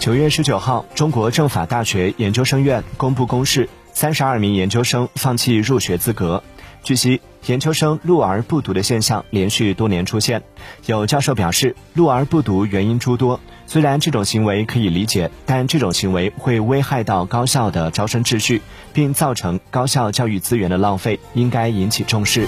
九月十九号中国政法大学研究生院公布公示三十二名研究生放弃入学资格。据悉研究生入而不读的现象连续多年出现。有教授表示入而不读原因诸多虽然这种行为可以理解但这种行为会危害到高校的招生秩序并造成高校教育资源的浪费应该引起重视。